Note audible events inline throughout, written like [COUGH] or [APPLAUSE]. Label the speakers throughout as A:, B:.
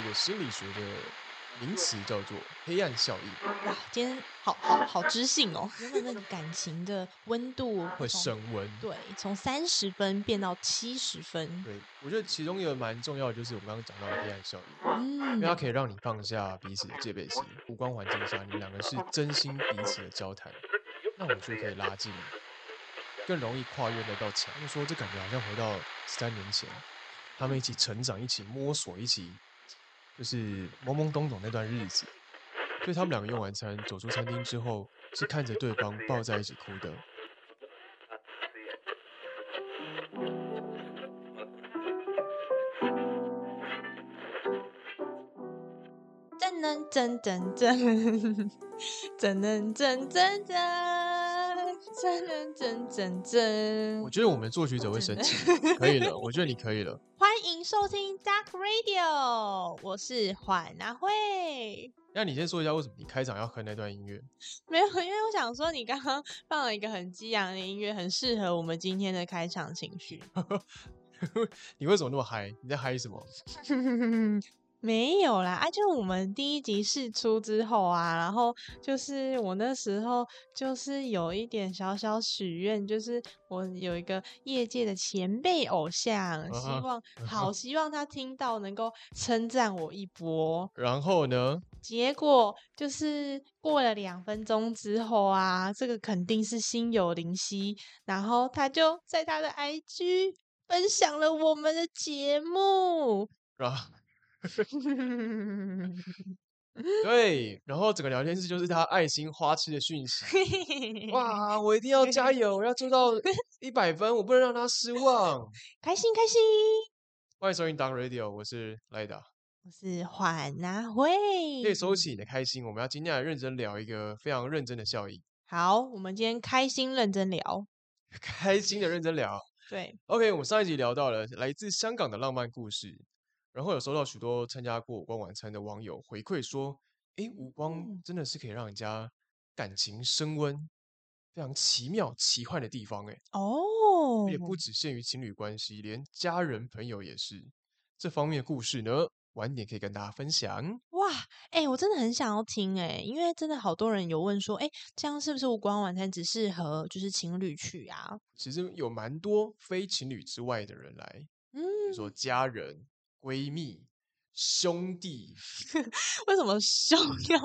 A: 一个心理学的名词叫做黑暗效应，
B: 哇，今天好好好知性哦，原本那个感情的温度
A: 会升温。
B: 对，从三十分变到七十分，
A: 对，我觉得其中一个蛮重要的就是我们刚刚讲到的黑暗效应，因
B: 嗯
A: 为它可以让你放下彼此的戒备心，无关环境下，你们两个是真心彼此的交谈，那我就可以拉近，更容易跨越那道墙。就说这感觉好像回到十三年前，他们一起成长，一起摸索，一起就是懵懵懂懂那段日子。所以他们两个用完餐走出餐厅之后，是看着对方抱在一起哭的。
B: 真能真真真，真能真真真，真能真真真
A: 我。觉得我们的作曲者会生气，可以了，我觉得你可以了。
B: 欢迎收听 Dark Radio，我是缓阿慧。
A: 那你先说一下为什么你开场要哼那段音乐？
B: 没有，因为我想说，你刚刚放了一个很激昂的音乐，很适合我们今天的开场情绪。[LAUGHS]
A: 你为什么那么嗨？你在嗨什么？[LAUGHS]
B: 没有啦，啊，就我们第一集试出之后啊，然后就是我那时候就是有一点小小许愿，就是我有一个业界的前辈偶像，希望好希望他听到能够称赞我一波。
A: 然后呢？
B: 结果就是过了两分钟之后啊，这个肯定是心有灵犀，然后他就在他的 IG 分享了我们的节目。
A: 然后对，[LAUGHS] 然后整个聊天室就是他爱心花痴的讯息。[LAUGHS] 哇，我一定要加油，我要做到 [LAUGHS] 一百分，我不能让他失望。
B: 开心开心！
A: 欢迎收听 Down Radio，我是赖达。
B: 我是缓拿会，
A: 可以收起你的开心，我们要今天来认真聊一个非常认真的效应，
B: 好，我们今天开心认真聊。
A: 开心的认真聊。
B: 对
A: ，OK，我们上一集聊到了来自香港的浪漫故事，然后有收到许多参加过五光晚餐的网友回馈说，诶，五光
B: 嗯
A: 真的是可以让人家感情升温，非常奇妙奇幻的地方，诶，
B: 哦，
A: 也不只限于情侣关系，连家人朋友也是。这方面的故事呢，晚点可以跟大家分享。
B: 哇，哎、我真的很想要听哎、因为真的好多人有问说，哎、这样是不是无光晚餐只适合就是情侣去啊？
A: 其实有蛮多非情侣之外的人来，
B: 嗯
A: 比如说家人、闺蜜、兄弟 [LAUGHS] [LAUGHS]
B: 为什么兄要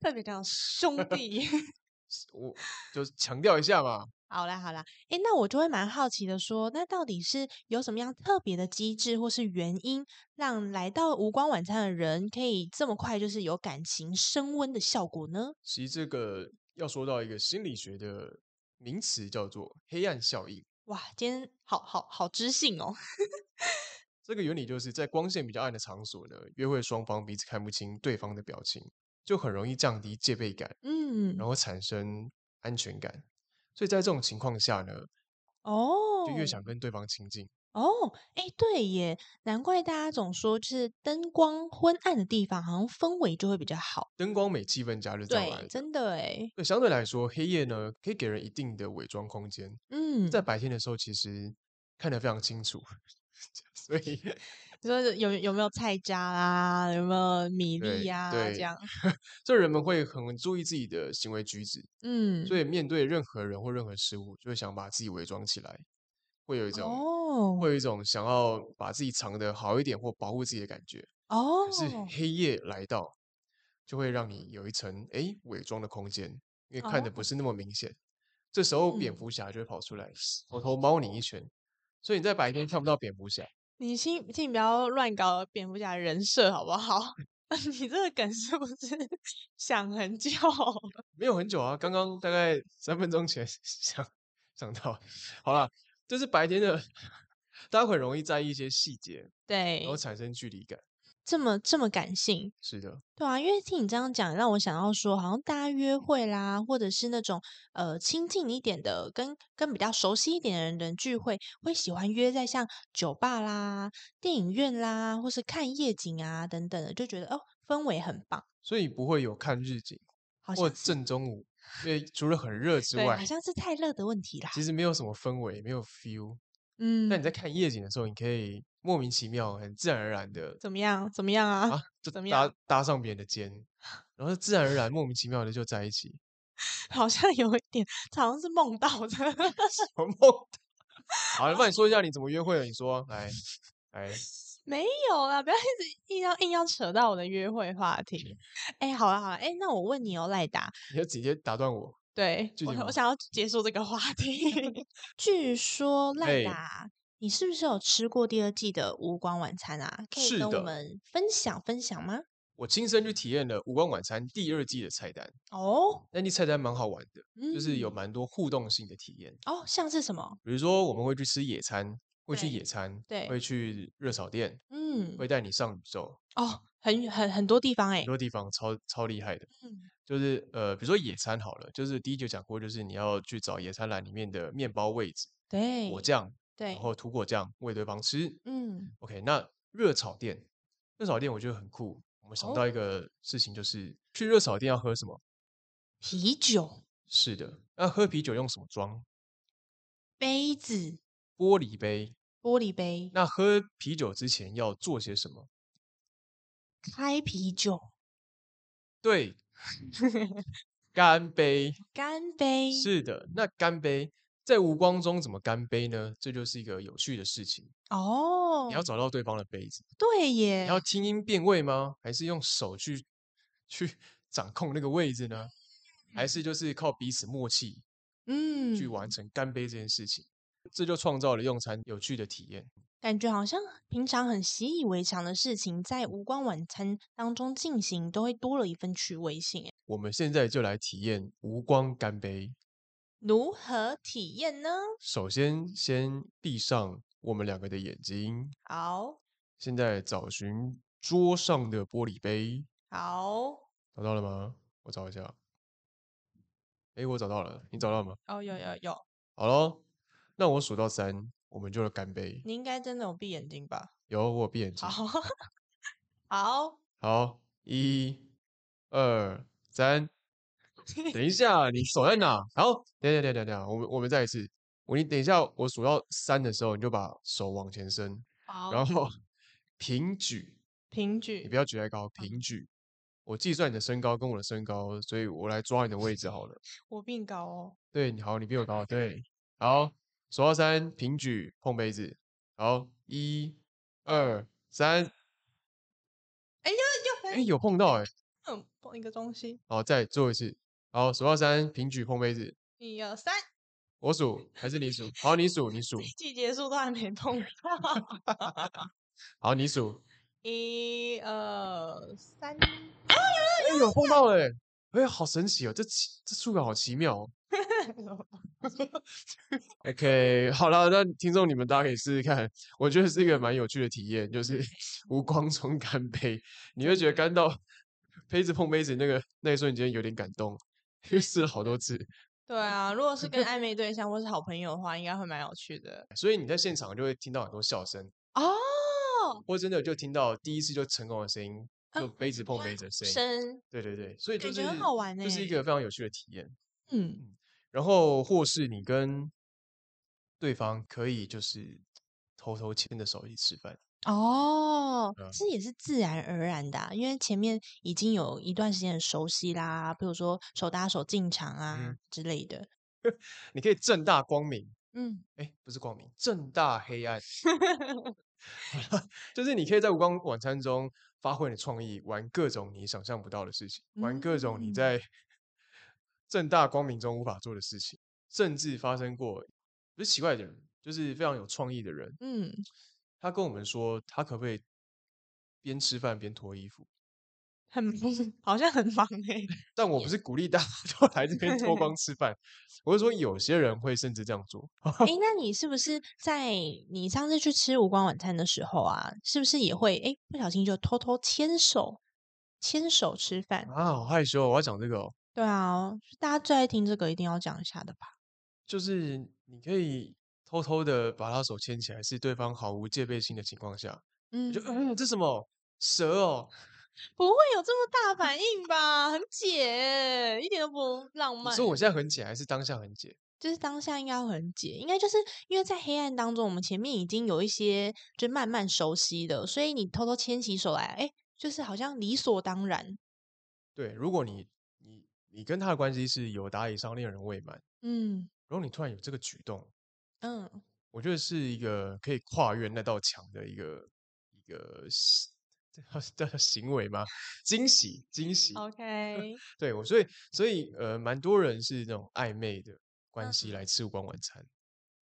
B: 特别讲兄 [LAUGHS] 弟？
A: 我就是强调一下嘛。
B: 好啦好啦，哎、那我就会蛮好奇的说，那到底是有什么样特别的机制或是原因，让来到无光晚餐的人可以这么快就是有感情升温的效果呢？
A: 其实这个要说到一个心理学的名词，叫做黑暗效应。
B: 哇，今天好好好知性哦。
A: 这个原理就是在光线比较暗的场所呢，约会双方彼此看不清对方的表情，就很容易降低戒备感，
B: 嗯
A: 然，后产生安全感。所以在这种情况下呢，
B: 哦，
A: 就越想跟对方亲近。
B: 哦，哎，对耶，难怪大家总说，就是灯光昏暗的地方，好像氛围就会比较好。
A: 灯光美，气氛佳，日照来
B: 对，
A: 的。
B: 真的哎，
A: 对，相对来说，黑夜呢可以给人一定的伪装空间，
B: 嗯，
A: 在白天的时候其实看得非常清楚，所以 [LAUGHS]
B: 你说有有没有菜渣啦，有没有米粒呀、
A: 对
B: 这样，[LAUGHS]
A: 这人们会很注意自己的行为举止，
B: 嗯，
A: 所以面对任何人或任何事物，就会想把自己伪装起来，会有一种、
B: 哦
A: 会有一种想要把自己藏的好一点或保护自己的感觉。
B: 哦
A: 可，是黑夜来到，就会让你有一层哎伪装的空间，因为看的不
B: 哦
A: 是那么明显。这时候蝙
B: 嗯
A: 蝠侠就会跑出来，偷偷猫你一拳，所以你在白天看不到蝙蝠侠。
B: 你先请你不要乱搞蝙蝠侠的人设好不好？[LAUGHS] [LAUGHS] 你这个梗是不是想很久？
A: 没有很久啊，刚刚大概三分钟前 [LAUGHS] 想想到，好了，就是白天的，大家很容易在意一些细节，
B: 对
A: 然后，产生距离感。
B: 这么这么感性，
A: 是的，
B: 对啊，因为听你这样讲，让我想到说，好像大家约会啦，或者是那种呃亲近一点的，跟跟比较熟悉一点的人的聚会，会喜欢约在像酒吧啦、电影院啦，或是看夜景啊等等的，就觉得哦氛围很棒，
A: 所以不会有看日景或正中午，因为除了很热之，外
B: 好，像是太热的问题啦。
A: 其实没有什么氛围，没有 feel。
B: 嗯，
A: 那你在看夜景的时候，你可以莫名其妙、很自然而然的
B: 怎么样？怎么样啊？
A: 啊，就
B: 怎么
A: 搭
B: 样
A: 搭上别人的肩，然后自然而然、莫名其妙的就在一起。[LAUGHS]
B: 好像有一点，这好像是梦到的。[LAUGHS]
A: 我梦到。好，那你说一下你怎么约会的？你说，来，来，[LAUGHS]
B: 没有啦，不要一直硬要硬要扯到我的约会话题。哎、好了好了，哎、那我问你哦，赖达，
A: 你就直接打断我。
B: 对我想要结束这个话题。据说赖达，你是不是有吃过第二季的无光晚餐啊？可以跟我们分享分享吗？
A: 我亲身去体验了《无光晚餐》第二季的菜单，
B: 哦，
A: 那季菜单蛮好玩的，就是有
B: 嗯
A: 蛮多互动性的体验。
B: 哦，像是什么？
A: 比如说，我们会去吃野餐，会去野餐，
B: 对
A: 会去热炒店，
B: 嗯，
A: 会带你上宇宙，
B: 哦，很很很多地方哎、
A: 很多地方超超厉害的。
B: 嗯，
A: 就是呃，比如说野餐好了，就是第一集讲过，就是你要去找野餐篮里面的面包位置，
B: 对，
A: 果酱，
B: 对
A: 然，后涂果酱喂对方吃。
B: 嗯
A: ，OK，那热炒店，热炒店我觉得很酷。我们想
B: 哦
A: 到一个事情，就是去热炒店要喝什么？
B: 啤酒
A: 是的，那喝啤酒用什么装？
B: 杯子、
A: 玻璃杯。
B: 玻璃杯，
A: 那喝啤酒之前要做些什么？
B: 开啤酒，
A: 对，[LAUGHS] 干杯。
B: 干杯，
A: 是的，那干杯在无光中怎么干杯呢？这就是一个有趣的事情。
B: 哦
A: 你，要找到对方的杯子，
B: 对耶，
A: 你要听音辨位吗？还是用手去去 [LAUGHS] 掌控那个位置呢？还是就是靠彼此默契
B: 嗯，
A: 去完成干杯这件事情？这就创造了用餐有趣的体验。
B: 感觉好像平常很习以为常的事情，在无光晚餐当中进行，都会多了一份趣味性耶。
A: 我们现在就来体验无光干杯。
B: 如何体验呢？
A: 首先，先闭上我们两个的眼睛，
B: 好，
A: 现在找寻桌上的玻璃杯，
B: 好，
A: 找到了吗？我找一下。哎，我找到了，你找到了吗？
B: 哦，有有有，
A: 好咯，那我数到三，我们就来干杯。
B: 你应该真的有闭眼睛吧？
A: 有，我有闭眼睛。
B: 好，[LAUGHS] 好，
A: 好，一、二、三。等一下，你手在哪？好，等等等，等一下，等我们我们再一次。我你等一下，我数到三的时候，你就把手往前伸，
B: 好，
A: 然后平举，
B: 平举你
A: 不，要举太高，平举。我计算你的身高跟我的身高，所以我来抓你的位置好了。[LAUGHS]
B: 我比你高哦。
A: 对，你好，你比我高，对，好，数到三，平举碰杯子，好，一、二、三，
B: 哎呦
A: 哎，
B: 呦，
A: 有碰到哎，
B: 嗯，碰一个东西，
A: 好，再做一次，好，数到三，平举碰杯子，
B: 一二三，
A: 我数还是你数？好，你数，你数，[LAUGHS]
B: 季结束都还没碰到。[LAUGHS]
A: 好，你数，
B: 一二三，
A: 哎，有碰到哎，哎，好神奇哦，这奇这触感好奇妙哦。[LAUGHS] OK，好了，那听众你们大家可以试试看，我觉得是一个蛮有趣的体验，就是无光中干杯，你会觉得干到杯子碰杯子那个那一瞬间有点感动，因为试了好多次，
B: 对啊，如果是跟 [LAUGHS] 暧昧对象或是好朋友的话，应该会蛮有趣的
A: 所以你在现场就会听到很多笑声，
B: 哦。
A: 或真的就听到第一次就成功的声音，就
B: 啊
A: 杯子碰杯子的声音。
B: 生，
A: 对对对，所以就是
B: 很好玩
A: 就是一
B: 欸
A: 个非常有趣的体验。
B: 嗯，
A: 然后或是你跟对方可以就是偷偷牵着手一起吃饭，
B: 哦，
A: 嗯
B: 这也是自然而然的啊、因为前面已经有一段时间的熟悉啦，比如说手搭手进场啊、
A: 嗯
B: 之类的。[LAUGHS]
A: 你可以正大光明，
B: 嗯，
A: 哎，不是光明，正大黑暗 [LAUGHS] [LAUGHS] 就是你可以在无光晚餐中发挥你的创意，玩各种你想象不到的事情，玩各种你
B: 嗯。
A: 在正大光明中无法做的事情，甚至发生过不是奇怪的人，就是非常有创意的人，
B: 嗯，
A: 他跟我们说，他可不可以边吃饭边脱衣服？
B: 很好像很忙哎、[LAUGHS]
A: 但我不是鼓励大家都来这边脱光 [LAUGHS] 吃饭，我是说有些人会甚至这样做。
B: 哎、那你是不是在你上次去吃无光晚餐的时候啊，是不是也会哎、不小心就偷偷牵手牵手吃饭？
A: 啊，好害羞哦！我要讲这个哦，
B: 对啊，大家最爱听这个，一定要讲一下的吧？
A: 就是你可以偷偷的把他手牵起来，是对方毫无戒备心的情况下，
B: 嗯，
A: 就嗯，这什么蛇哦？[LAUGHS]
B: 不会有这么大反应吧？很解欸，一点都不浪漫。
A: 所以我现在很解还是当下很解？
B: 就是当下应该会很解，应该就是因为在黑暗当中，我们前面已经有一些就慢慢熟悉的，所以你偷偷牵起手来，哎，就是好像理所当然。
A: 对，如果你你你跟他的关系是有达以上恋人未满，
B: 嗯
A: 然后你突然有这个举动，
B: 嗯，
A: 我觉得是一个可以跨越那道墙的一个一个行这叫叫 [LAUGHS] 行为吗？惊喜惊喜。
B: OK，
A: 对我，所以所以呃，蛮多人是那种暧昧的关系
B: 嗯
A: 来吃烛光晚餐。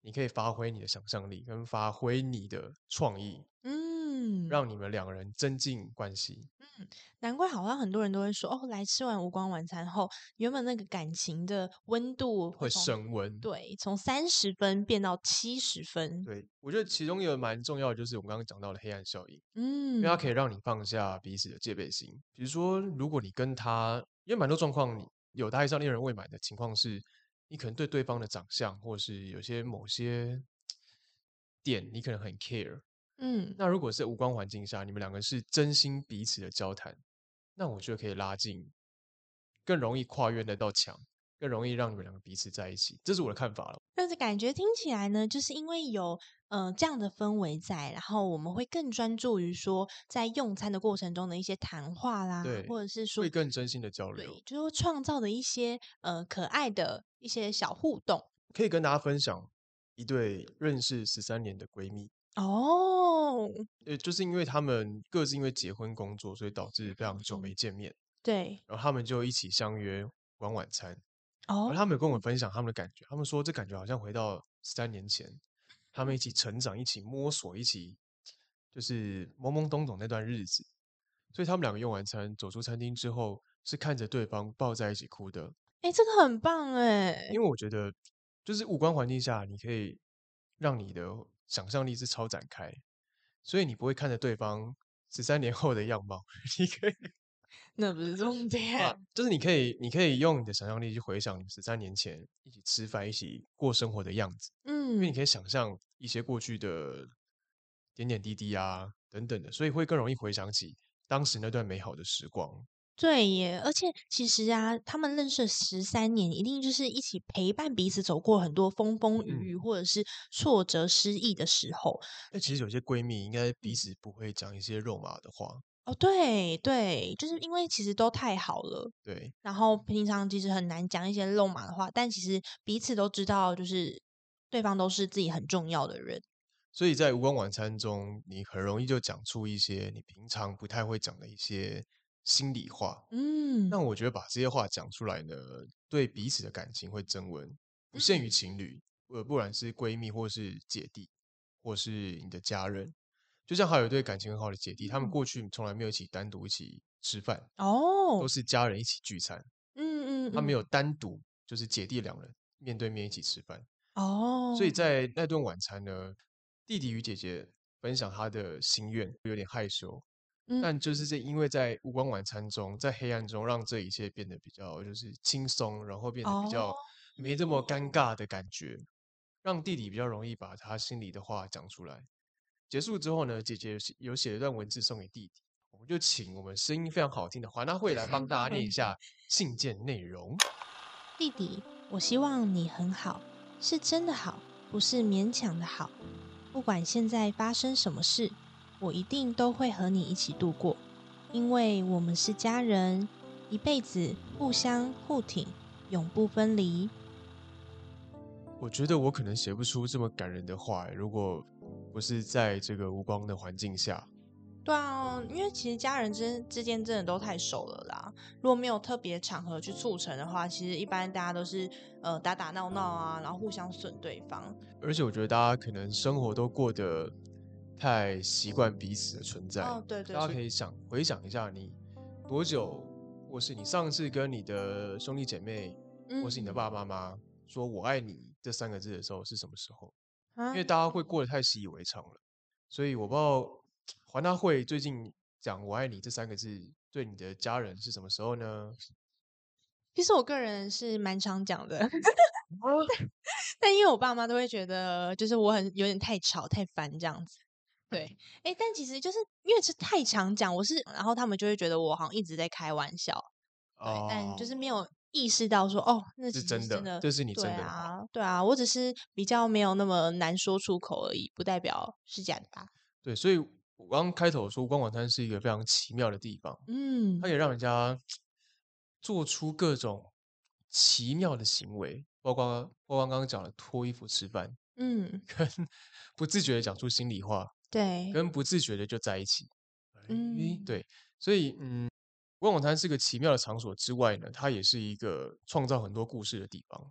A: 你可以发挥你的想象力，跟发挥你的创意，
B: 嗯，
A: 让你们两个人增进关系。
B: 难怪好像很多人都会说，哦，来吃完无光晚餐后，原本那个感情的温度
A: 会升温。
B: 对，从三十分变到七十分。
A: 对，我觉得其中一个蛮重要的就是我们刚刚讲到的黑暗效应，
B: 嗯，
A: 因为它可以让你放下彼此的戒备心。比如说，如果你跟他，因为蛮多状况，你有他以上恋人未满的情况是，你可能对对方的长相，或是有些某些点，你可能很 care。
B: 嗯，
A: 那如果是无光环境下，你们两个是真心彼此的交谈，那我觉得可以拉近，更容易跨越那道墙，更容易让你们两个彼此在一起。这是我的看法了。
B: 但是感觉听起来呢，就是因为有呃这样的氛围在，然后我们会更专注于说在用餐的过程中的一些谈话啦，
A: 对
B: 或者是说
A: 会更真心的交流
B: 对，。就是会创造的一些呃可爱的一些小互动。
A: 可以跟大家分享一对认识十三年的闺蜜，
B: 哦，
A: 呃，就是因为他们各自因为结婚工作，所以导致非常久没见面，
B: 对，
A: 然后他们就一起相约玩晚餐。
B: 哦
A: 而，他们有跟我分享他们的感觉，他们说这感觉好像回到十三年前，他们一起成长，一起摸索，一起就是懵懵懂懂那段日子。所以他们两个用完餐走出餐厅之后，是看着对方抱在一起哭的。
B: 哎，这个很棒哎，
A: 因为我觉得，就是五官环境下，你可以让你的想象力是超展开，所以你不会看着对方十三年后的样貌，[LAUGHS] 你可以 [LAUGHS]
B: 那不是重 [LAUGHS] 点。
A: 啊，就是你可以，你可以用你的想象力去回想你十三年前一起吃饭、一起过生活的样子，嗯因为你
B: 嗯，
A: 可以想象一些过去的点点滴滴啊等等的，所以会更容易回想起当时那段美好的时光。
B: 对耶，而且其实啊，他们认识十三年，一定就是一起陪伴彼此走过很多风风雨
A: 嗯
B: 雨，或者是挫折失意的时候。
A: 那其实有些闺蜜应该彼此不会讲一些肉麻的话，
B: 哦，对对，就是因为其实都太好了，
A: 对，
B: 然后平常其实很难讲一些肉麻的话，但其实彼此都知道，就是对方都是自己很重要的人。
A: 所以在无光晚餐中，你很容易就讲出一些你平常不太会讲的一些心里话。
B: 嗯，
A: 那我觉得把这些话讲出来呢，对彼此的感情会增温，不限于情侣，呃，不然是闺蜜或是姐弟，或是你的家人。就像还有一对感情很好的姐弟，他们
B: 嗯
A: 过去从来没有一起单独一起吃饭，
B: 哦
A: 都，是家人一起聚餐，
B: 嗯嗯，嗯
A: 他没有单独就是姐弟两人面对面一起吃饭。
B: 哦，
A: 所以在那顿晚餐呢，弟弟与姐姐分享他的心愿，有点害羞，
B: 嗯
A: 但就是这因为在无光晚餐中，在黑暗中，让这一切变得比较就是轻松，然后变得比较
B: 哦
A: 没这么尴尬的感觉，让弟弟比较容易把他心里的话讲出来。结束之后呢，姐姐有写一段文字送给弟弟，我们就请我们声音非常好听的华纳会来帮大家念一下信件内容。
B: 弟弟，我希望你很好，是真的好，不是勉强的好。不管现在发生什么事，我一定都会和你一起度过，因为我们是家人，一辈子互相互挺，永不分离。
A: 我觉得我可能写不出这么感人的话欸，如果不是在这个无光的环境下。
B: 对啊，因为其实家人之之间真的都太熟了啦。如果没有特别场合去促成的话，其实一般大家都是呃打打闹闹啊，然后互相损对方。
A: 而且我觉得大家可能生活都过得太习惯彼此的存在，
B: 哦，对对
A: 大家，可以想回想一下，你多久，或是你上次跟你的兄弟姐妹，或是你的
B: 嗯
A: 爸爸妈妈说“我爱你”这三个字的时候是什么时候？
B: 啊
A: 因为大家会过得太习以为常了，所以我不知道环大会最近讲“我爱你”这三个字对你的家人是什么时候呢？
B: 其实我个人是蛮常讲的，
A: 啊 [LAUGHS]
B: 但因为我爸妈都会觉得，就是我很有点太吵、太烦这样子。对，哎，但其实就是因为是太常讲，我是，然后他们就会觉得我好像一直在开玩笑，对，但就是
A: 哦
B: 没有意识到说，哦，那
A: 是真的
B: 真的，
A: 这是你真的好
B: 啊，对啊，我只是比较没有那么难说出口而已，不代表是假的吧？
A: 对，所以我刚刚开头说，光管餐是一个非常奇妙的地方，
B: 嗯
A: 它，也让人家做出各种奇妙的行为，包括包括刚刚讲的脱衣服吃饭，
B: 嗯，
A: 跟 [LAUGHS] 不自觉的讲出心里话，
B: 对，
A: 跟不自觉的就在一起。诶
B: 嗯
A: 对，所以嗯，光晚餐是个奇妙的场所之外呢，它也是一个创造很多故事的地方。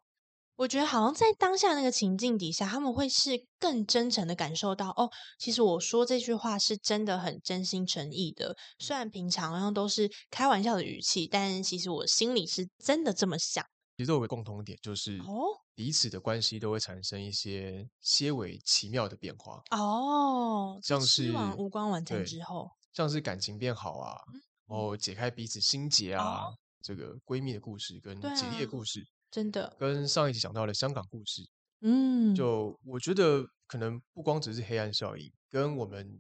B: 我觉得好像在当下那个情境底下，他们会是更真诚的感受到，哦，其实我说这句话是真的很真心诚意的。虽然平常好像都是开玩笑的语气，但其实我心里是真的这么想。
A: 其实都有个共同点，就是
B: 哦
A: 彼此的关系都会产生一些些微奇妙的变化，
B: 哦，就
A: 像是
B: 无光晚餐之后，
A: 像是感情变好啊，然后解开彼此心结啊，
B: 哦
A: 这个闺蜜的故事。跟
B: 对
A: 姐弟的
B: 啊
A: 故事，
B: 真的，
A: 跟上一集讲到的香港故事，
B: 嗯，
A: 就我觉得可能不光只是黑暗效应，跟我们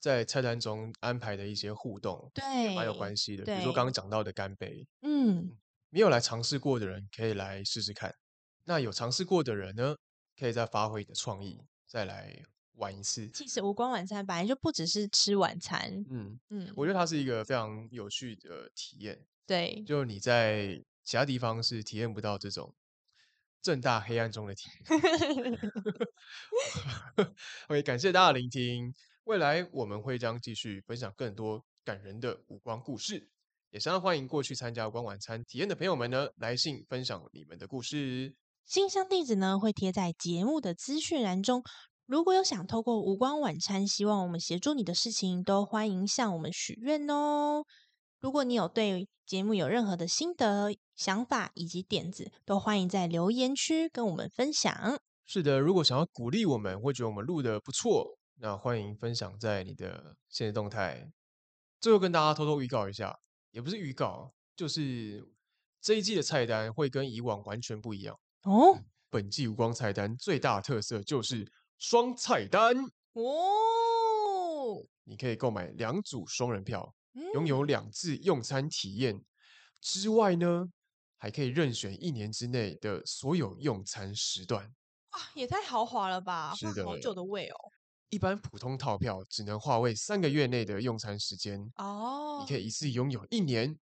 A: 在菜单中安排的一些互动对蛮有关系的。比如说刚刚讲到的干杯，
B: 嗯，
A: 没有来尝试过的人可以来试试看，那有尝试过的人呢，可以再发挥你的创意，再来玩一次。
B: 其实无光晚餐本来就不只是吃晚餐，
A: 嗯，
B: 嗯，
A: 我觉得它是一个非常有趣的体验。
B: 对，
A: 就你在其他地方是体验不到这种正大黑暗中的体验。[LAUGHS] OK，感谢大家聆听。未来我们会将继续分享更多感人的五光故事，也相当欢迎过去参加无光晚餐体验的朋友们呢来信分享你们的故事。
B: 信箱地址呢会贴在节目的资讯栏中。如果有想透过无光晚餐希望我们协助你的事情，都欢迎向我们许愿哦。如果你有对节目有任何的心得、想法以及点子，都欢迎在留言区跟我们分享。
A: 是的，如果想要鼓励我们，会觉得我们录的不错，那欢迎分享在你的现实动态。最后跟大家偷偷预告一下，也不是预告，就是这一季的菜单会跟以往完全不一样。
B: 哦
A: 本季无光菜单最大的特色就是双菜单，
B: 哦，
A: 你可以购买两组双人票，拥
B: 嗯
A: 有两次用餐体验之外呢，还可以任选一年之内的所有用餐时段。
B: 哇，也太豪华了吧！
A: 是
B: 换好久的位哦。
A: 一般普通套票只能划为三个月内的用餐时间，
B: 哦，
A: 你可以一次拥有一年。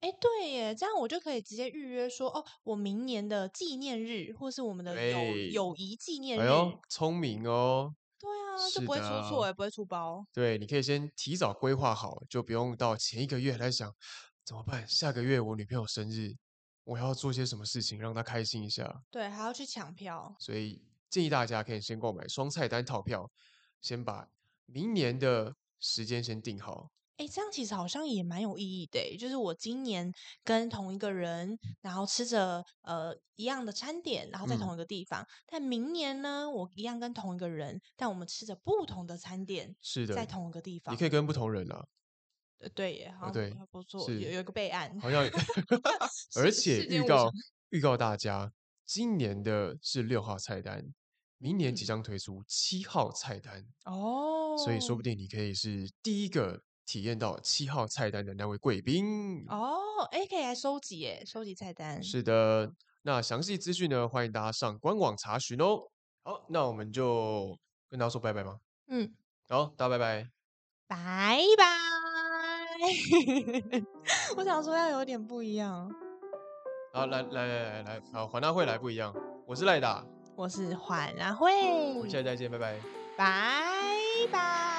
B: 哎，对耶，这样我就可以直接预约说，哦，我明年的纪念日，或是我们的友
A: 对
B: 友谊纪念日，
A: 哎呦，聪明哦！
B: 对啊，就是不会出
A: 的
B: 错，也不会出包。
A: 对，你可以先提早规划好，就不用到前一个月来想怎么办。下个月我女朋友生日，我要做些什么事情让她开心一下。
B: 对，还要去抢票。
A: 所以建议大家可以先购买双菜单套票，先把明年的时间先定好。
B: 哎，这样其实好像也蛮有意义的耶，就是我今年跟同一个人，然后吃着呃一样的餐点，然后在
A: 嗯
B: 同一个地方，但明年呢，我一样跟同一个人，但我们吃着不同的餐点，
A: 是的，
B: 在同一个地方。
A: 你可以跟不同人啊，
B: 呃对耶，好像
A: 对
B: 不错，
A: 是
B: 有有一个备案。
A: 好像 [LAUGHS] 而且预告
B: 常
A: 预告大家，今年的是六号菜单，明年即
B: 嗯
A: 将推出七号菜单。
B: 哦，
A: 所以说不定你可以是第一个体验到七号菜单的那位贵宾。
B: 哦，哎，可以来收集耶，收集菜单。
A: 是的，那详细资讯呢，欢迎大家上官网查询哦。好，那我们就跟大家说拜拜吗？
B: 嗯，
A: 好，大家拜拜。
B: 拜拜。[LAUGHS] 我想说要有点不一样。
A: 好，来来来来来，好，环大会来不一样，我是赖达，
B: 我是缓啊会
A: 我，们下期再见，拜拜拜。
B: 拜。